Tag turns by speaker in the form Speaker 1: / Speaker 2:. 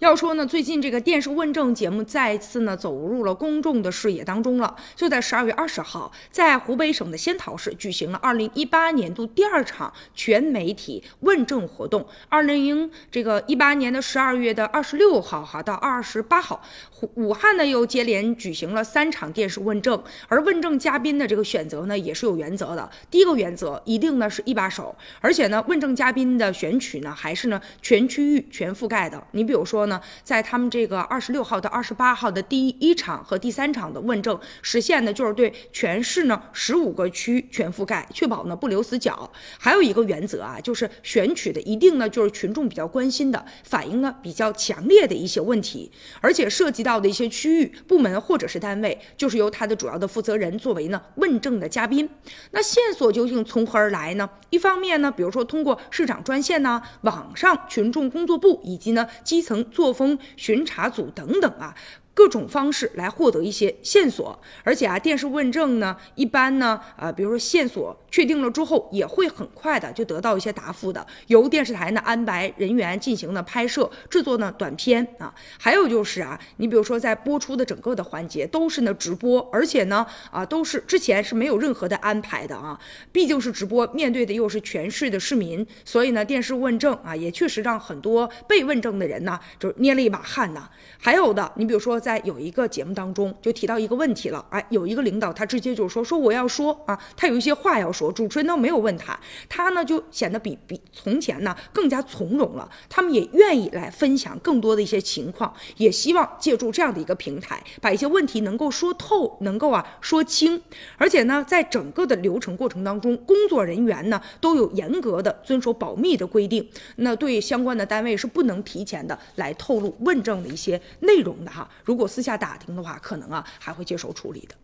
Speaker 1: 要说呢，最近这个电视问政节目再次呢走入了公众的视野当中了。就在十二月二十号，在湖北省的仙桃市举行了二零一八年度第二场全媒体问政活动。二零这个一八年的十二月的二十六号哈到二十八号，武汉呢又接连举行了三场电视问政。而问政嘉宾的这个选择呢也是有原则的。第一个原则一定呢是一把手，而且呢问政嘉宾的选取呢还是呢全区域全覆盖的。你比如说。呢，在他们这个二十六号到二十八号的第一场和第三场的问政，实现的就是对全市呢十五个区全覆盖，确保呢不留死角。还有一个原则啊，就是选取的一定呢就是群众比较关心的、反映呢比较强烈的一些问题，而且涉及到的一些区域、部门或者是单位，就是由他的主要的负责人作为呢问政的嘉宾。那线索究竟从何而来呢？一方面呢，比如说通过市长专线呢、网上群众工作部以及呢基层。作风巡查组等等啊。各种方式来获得一些线索，而且啊，电视问政呢，一般呢，呃，比如说线索确定了之后，也会很快的就得到一些答复的。由电视台呢安排人员进行的拍摄制作呢短片啊，还有就是啊，你比如说在播出的整个的环节都是呢直播，而且呢啊都是之前是没有任何的安排的啊，毕竟是直播，面对的又是全市的市民，所以呢电视问政啊也确实让很多被问政的人呢就捏了一把汗呐。还有的，你比如说。在有一个节目当中，就提到一个问题了，哎，有一个领导他直接就说说我要说啊，他有一些话要说，主持人都没有问他，他呢就显得比比从前呢更加从容了。他们也愿意来分享更多的一些情况，也希望借助这样的一个平台，把一些问题能够说透，能够啊说清。而且呢，在整个的流程过程当中，工作人员呢都有严格的遵守保密的规定，那对相关的单位是不能提前的来透露问政的一些内容的哈。如如果私下打听的话，可能啊还会接受处理的。